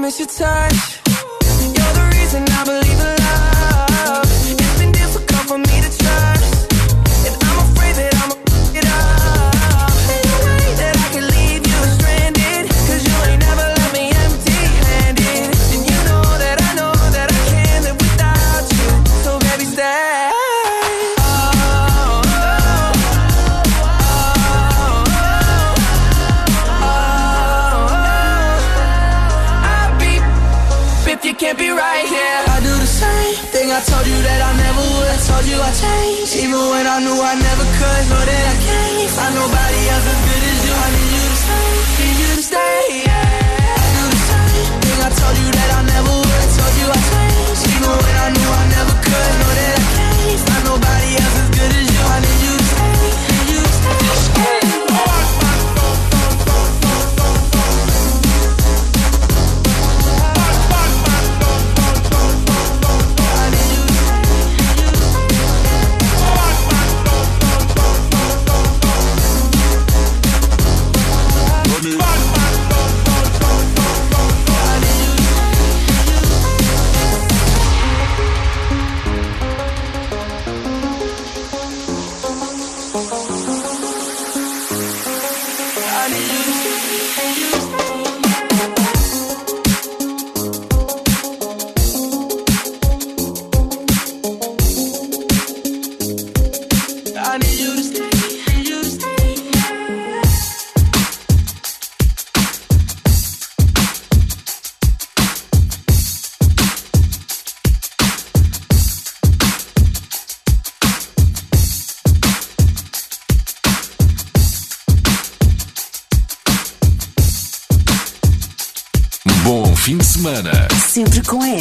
miss your touch. You're the reason I believe. change. Even when I knew I never could, know that I can't find nobody else.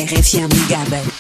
RFM Mugabe.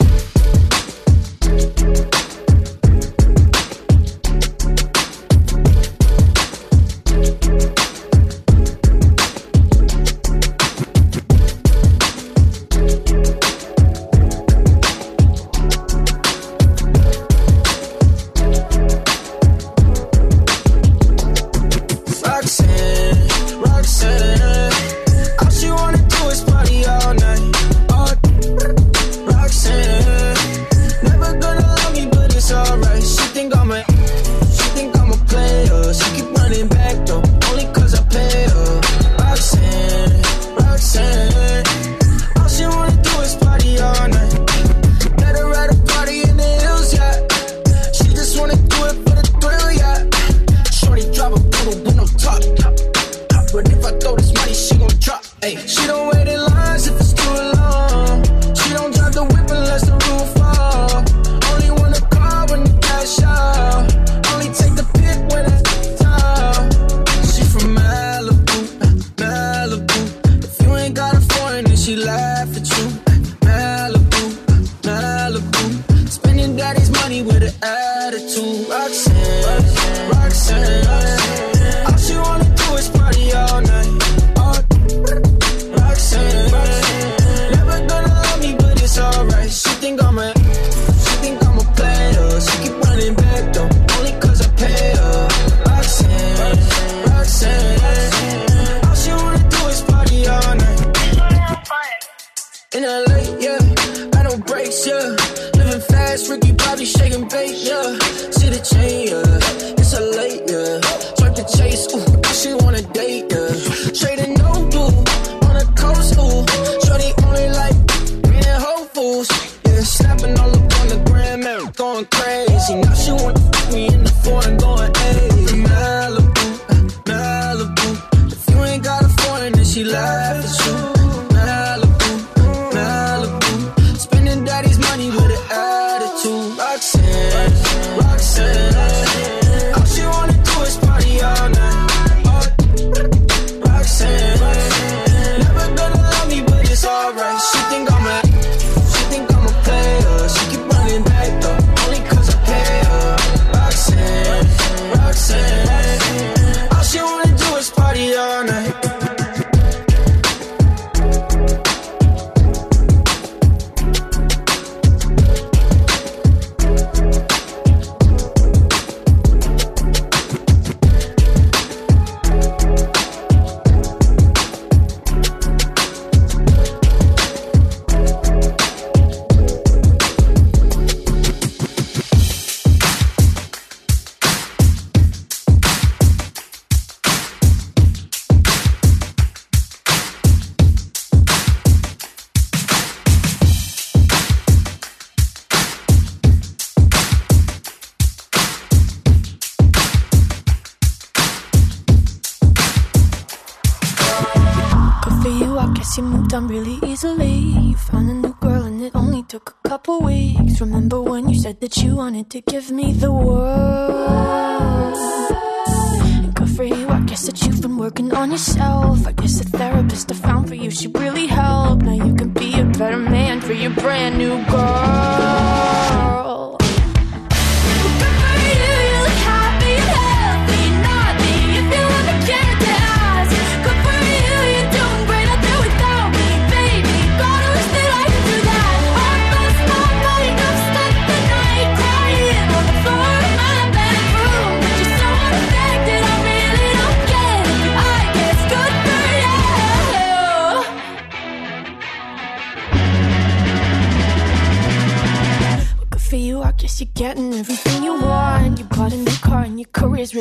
To give me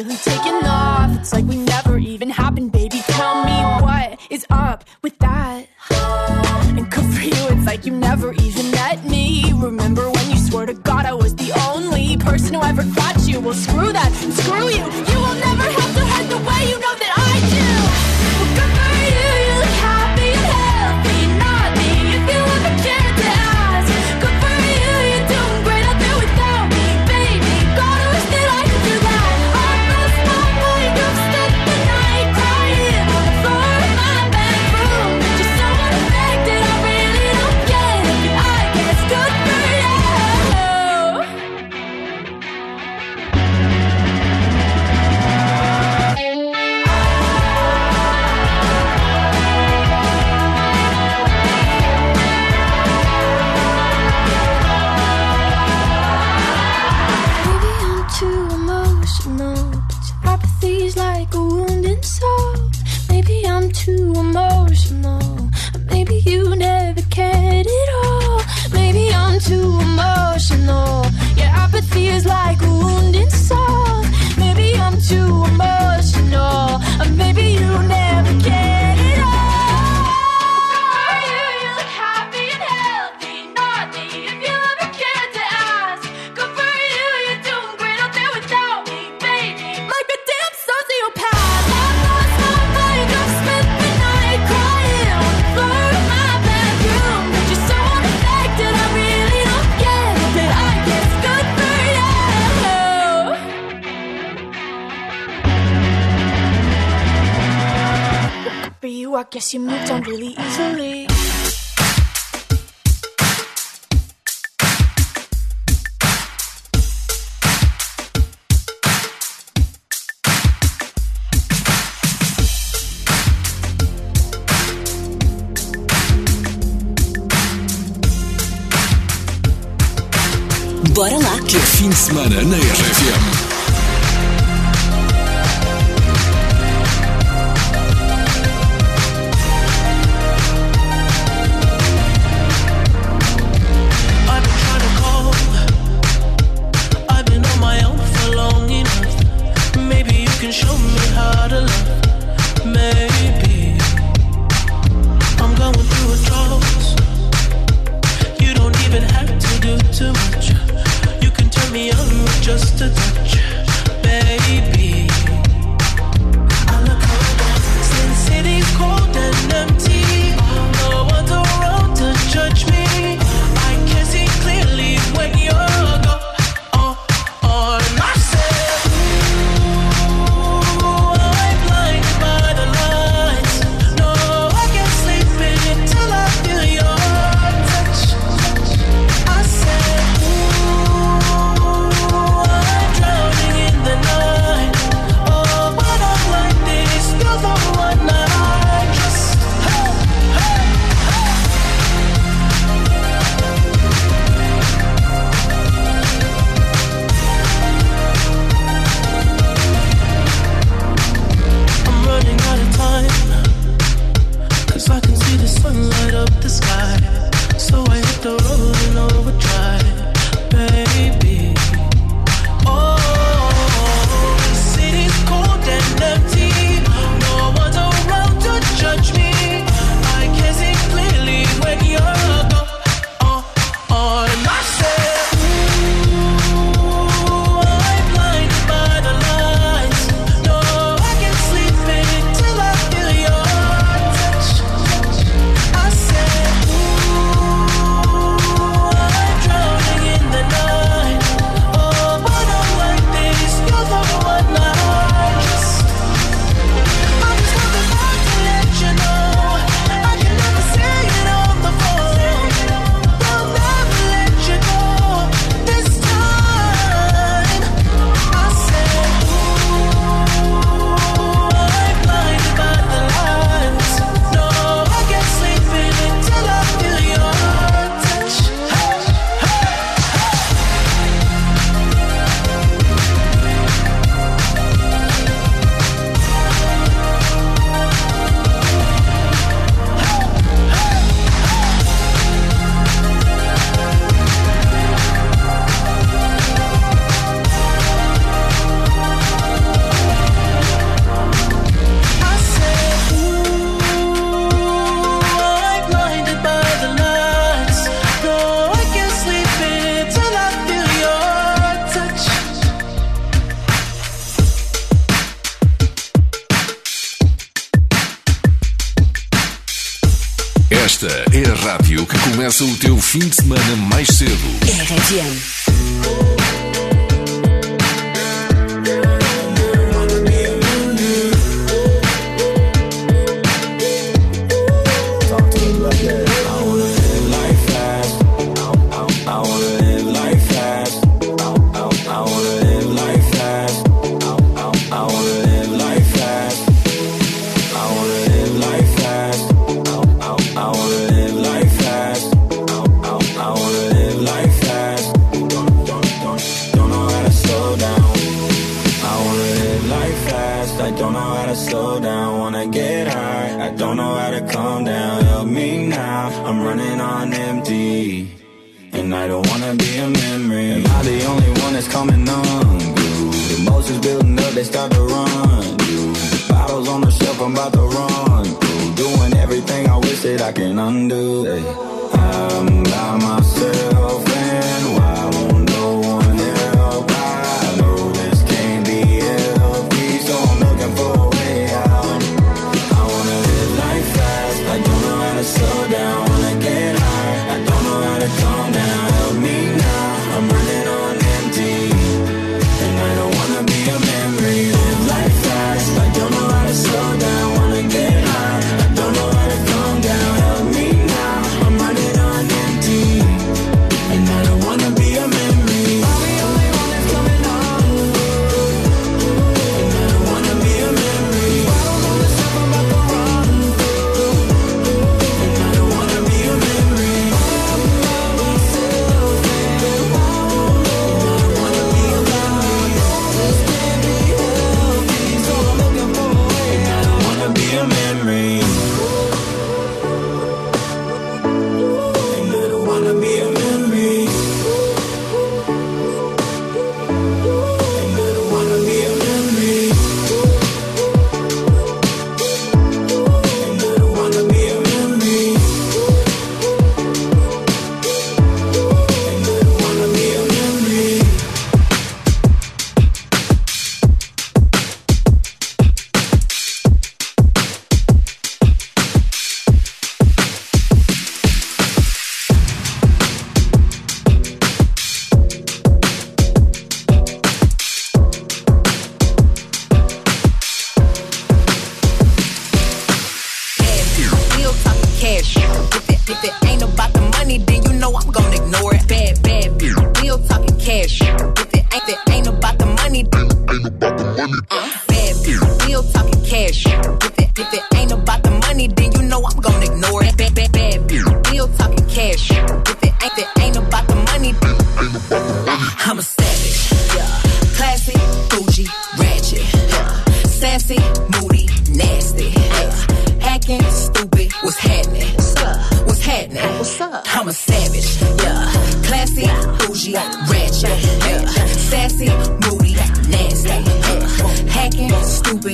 really taking guess you moved on really empty. 100.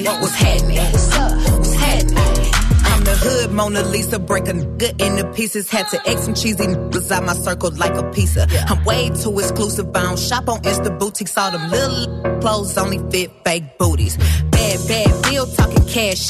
Stupid, what's happening? What's up? What's happening? I'm the hood Mona Lisa, break a nigga into pieces. Had to X some cheesy niggas out my circle like a pizza. I'm way too exclusive. I don't shop on Insta boutiques. All them little clothes only fit fake booties. Bad, bad bill talking cash.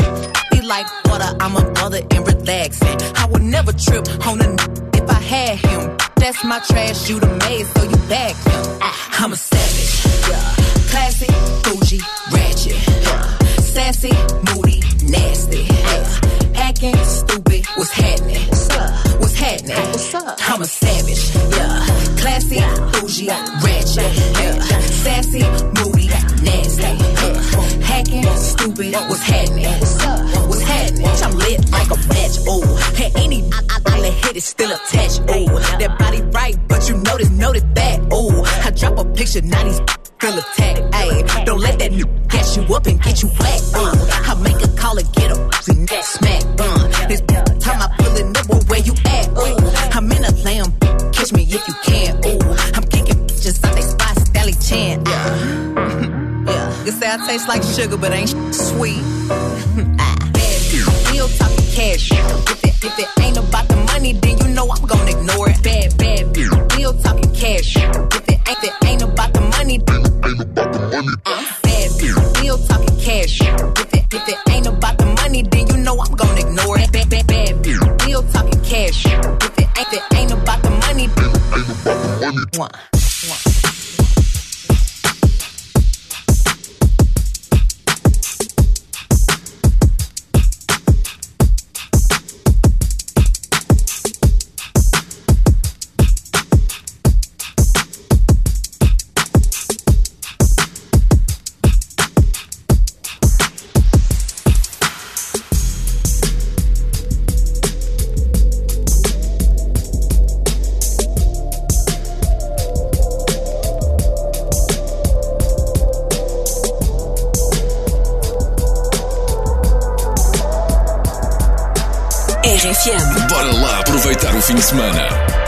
Be like water, I'm a mother and relaxing. I would never trip on a n- if I had him. That's my trash, you the maid, so you back him. I'm a savage. Yeah. Classy, bougie, ratchet. Yeah. Sassy, moody, nasty. Yeah. Acting stupid. What's happening? What's up? What's happening? What's up? I'm a savage. Yeah. Classy, bougie, ratchet. Yeah. Sassy, moody, nasty. Yeah. acting stupid. What's happening? What's up? What's happening? I'm lit like a match. Ooh. Hey, any I, I, I hit is still attached. Ooh. That body right, but you notice, notice that. Ooh. I drop a picture, 90s real attack. Ayy, don't let that new catch you up and get you wet. Uh, I make a call and get a and that smack. Uh, this time I pull it up where you at. Ooh, I'm in a lamb, catch me if you can. Ooh, I'm kicking bitches out they spots. Sally Chan. Uh, yeah, you say I taste like sugar, but ain't sweet. ah, real talking cash. If it, if it ain't about the money, then you know I'm gonna ignore it. Cash. If it, if it ain't about the money, then you know I'm gonna ignore it. Bad, bad, bad, real talking cash. If it ain't, if it ain't about the money, then ain't about the money. One. Aproveitar o fim de semana.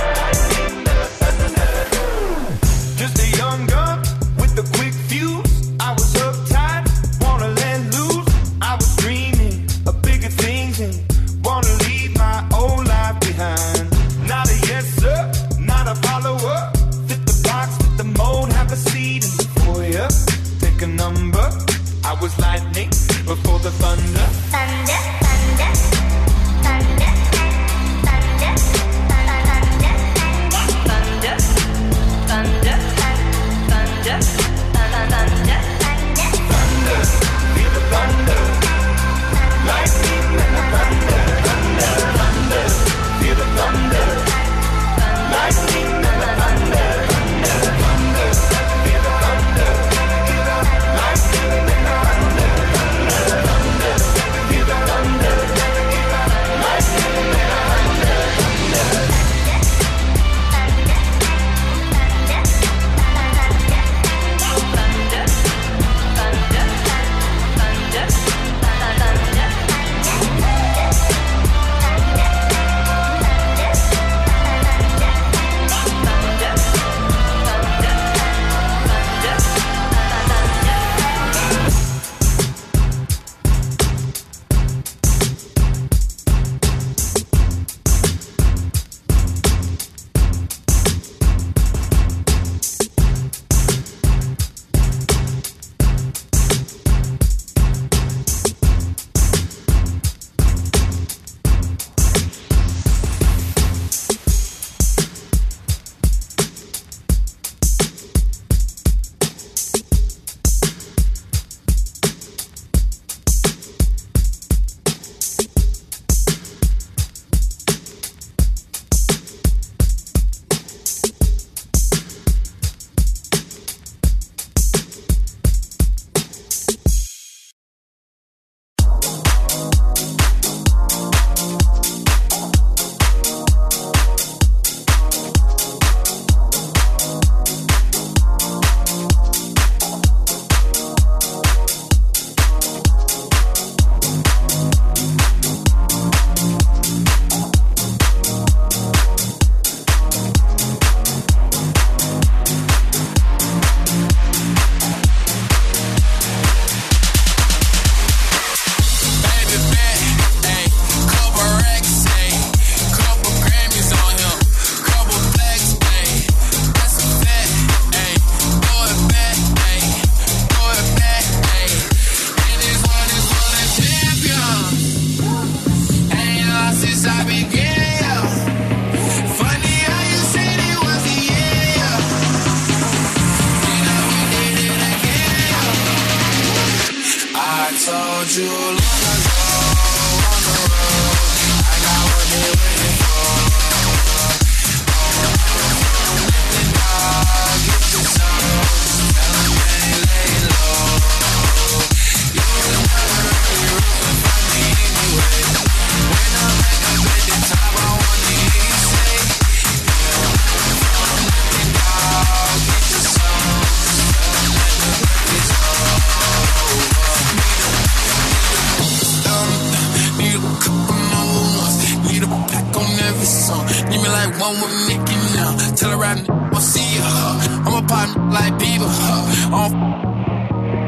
Need me like one with Mickey now. Tell her I'm I'll see ya. Huh? I'm a pop like Bieber. Huh? I'm,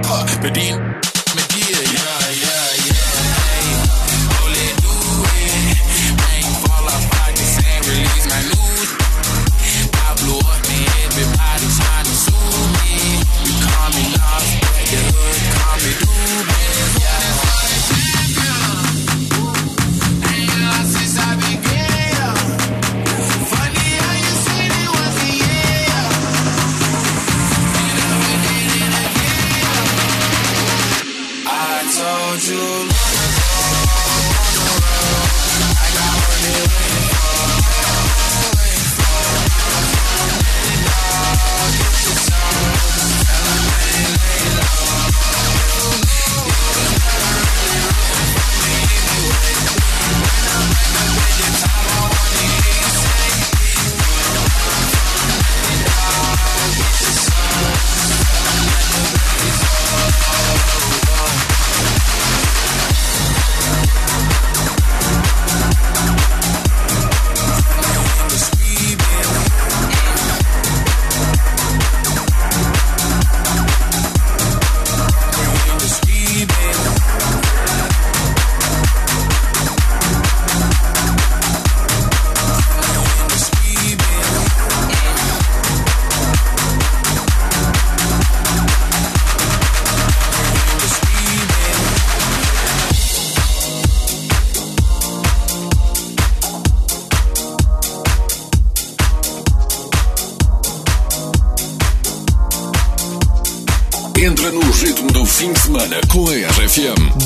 huh? But then,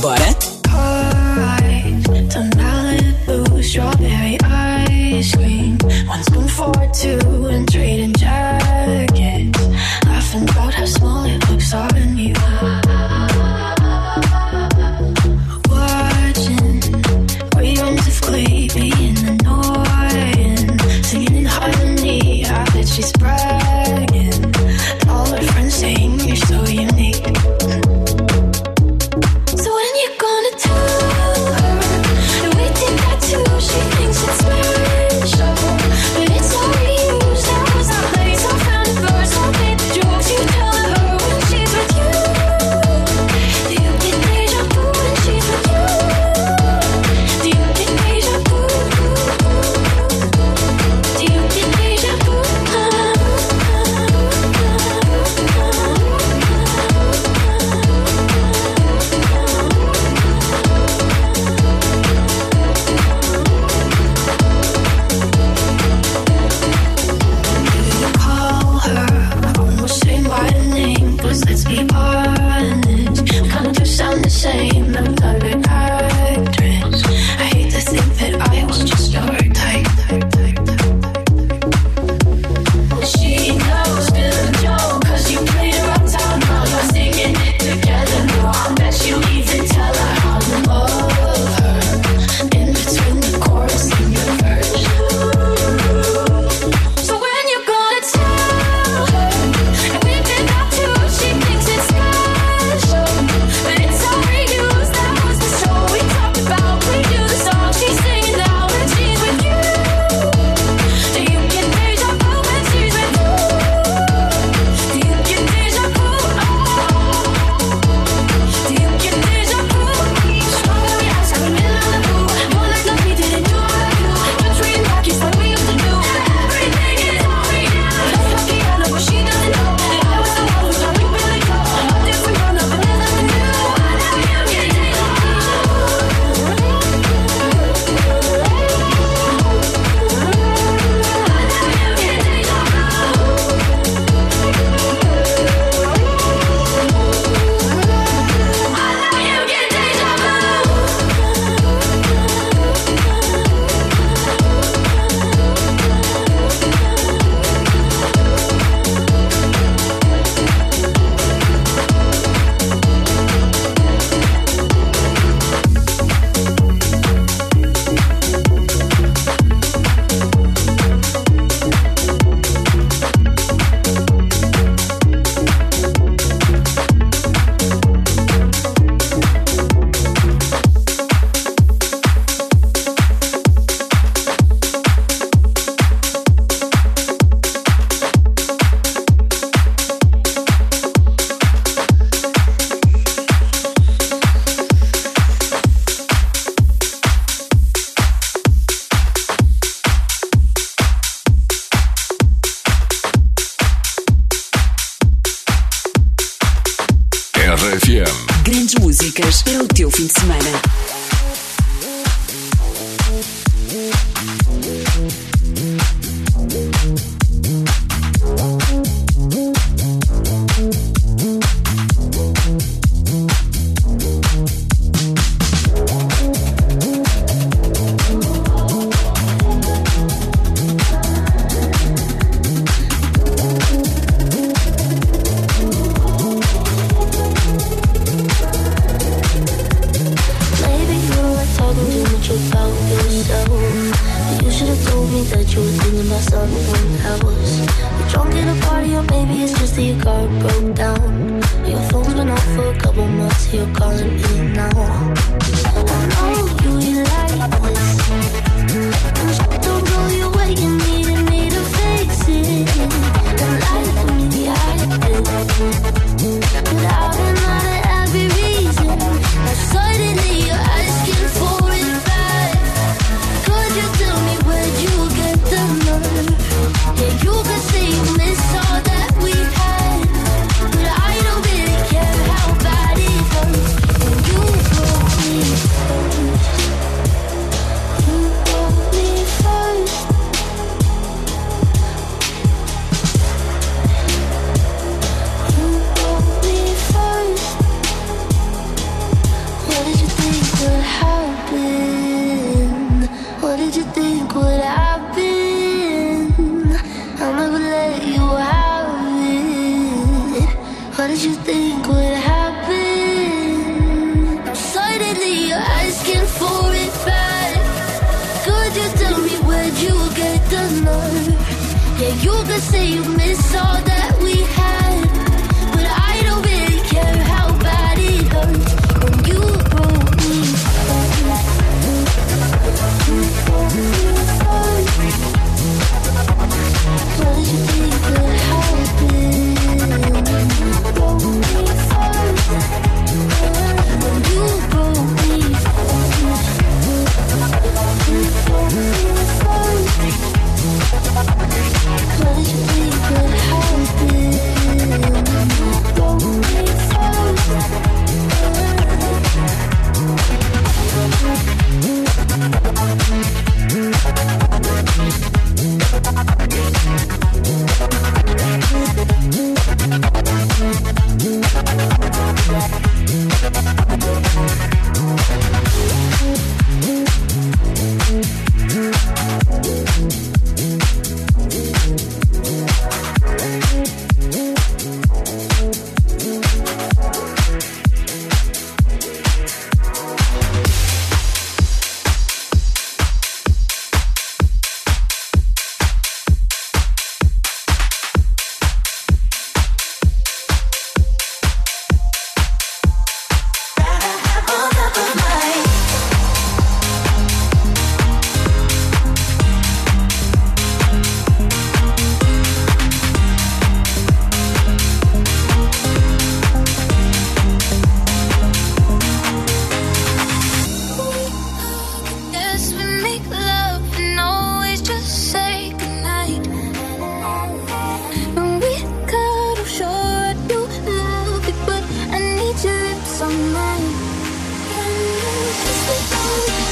Bora? hours. You're drunk at a party, or maybe it's just that your car broke down. Your phone's been off for a couple months, so you're calling me now. I know you like this. Those don't go your way, you needed me to fix it. Don't lie to me, see you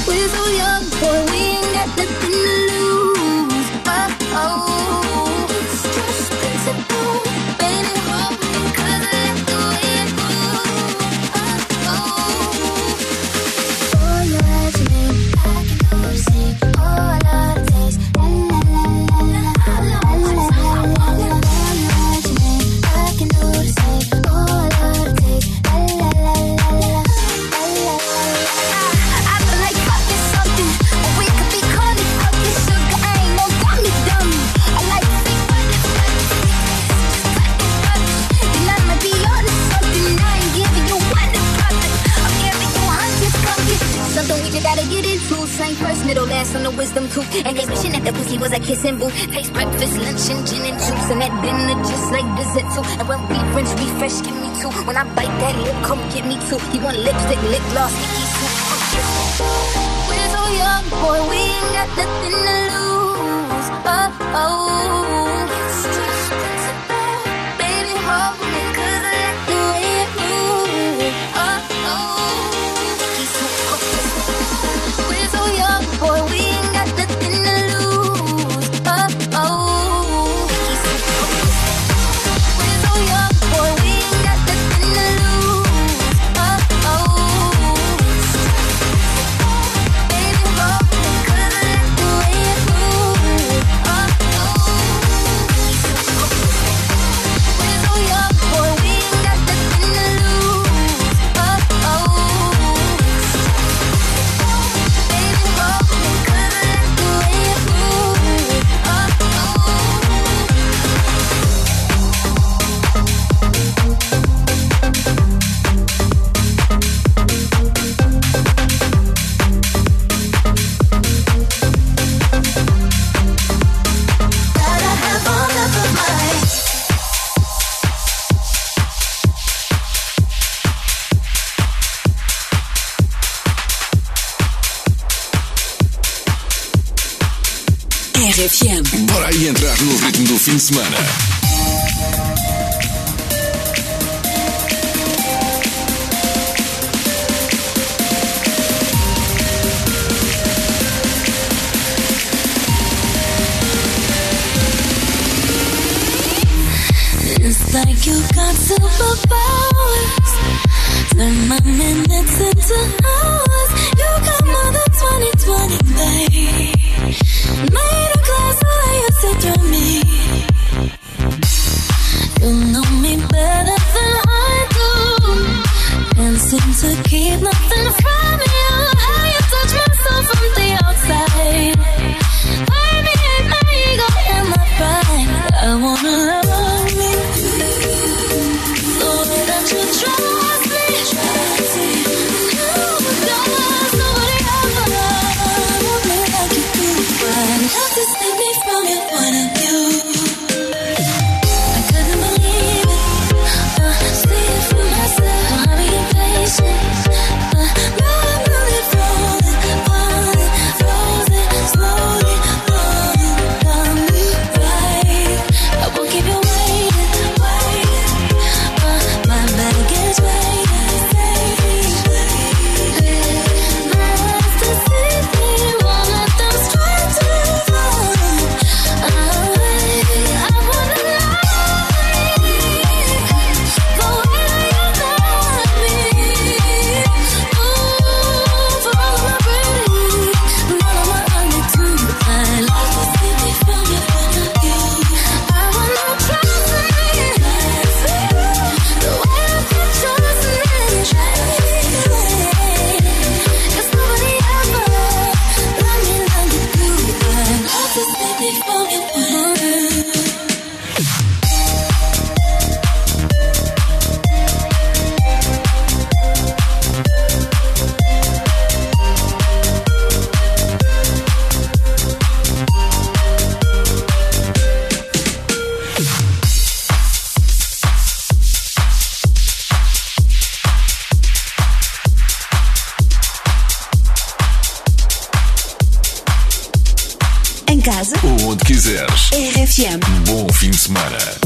We're so young for two. And when we rinse, refresh, give me two. When I bite that lip, come get me two. You want lipstick, lip gloss, Nikki too. We're so young, boy, we ain't got nothing. Ritmo RFM. Bom fim de semana.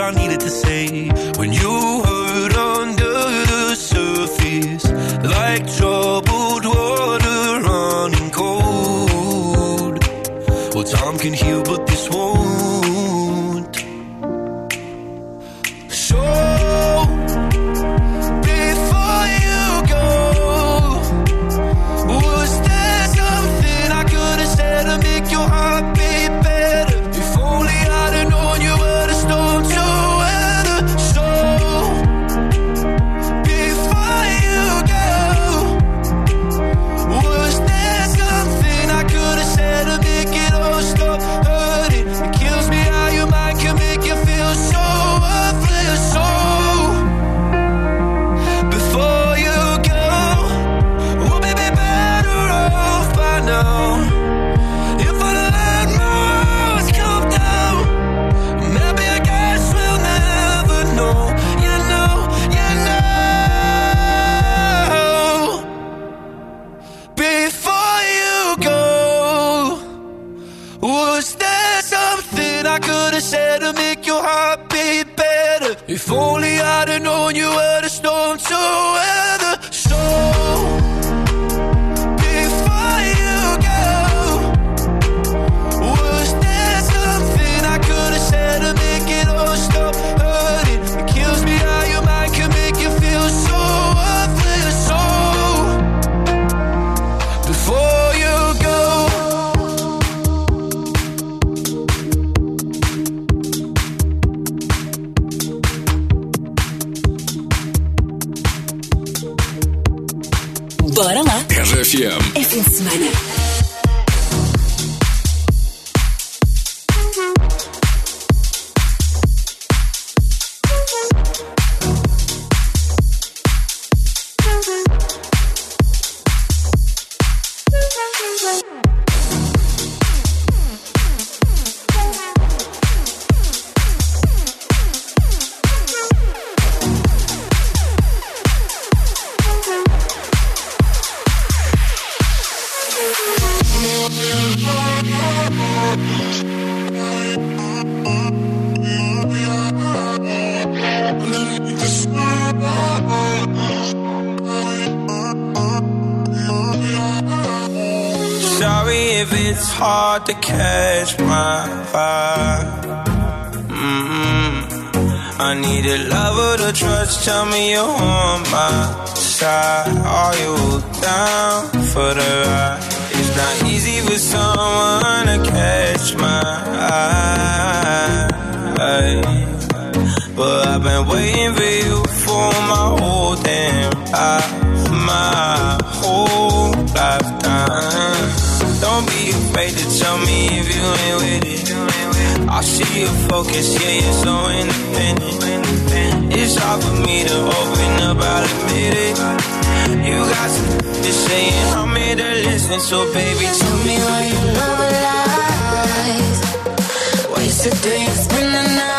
I needed Bye. just tell me you're on my side. Are you down for the ride? It's not easy with someone to catch my eye. But I've been waiting for you for my whole damn life, my whole lifetime. Don't be afraid to tell me if you ain't with it. I see your focus, yeah, you're so independent it's hard for me to open up, I'll admit it. You got some just saying I'm here to listen, so baby, tell me why you love lies. Waste a day and spend the night.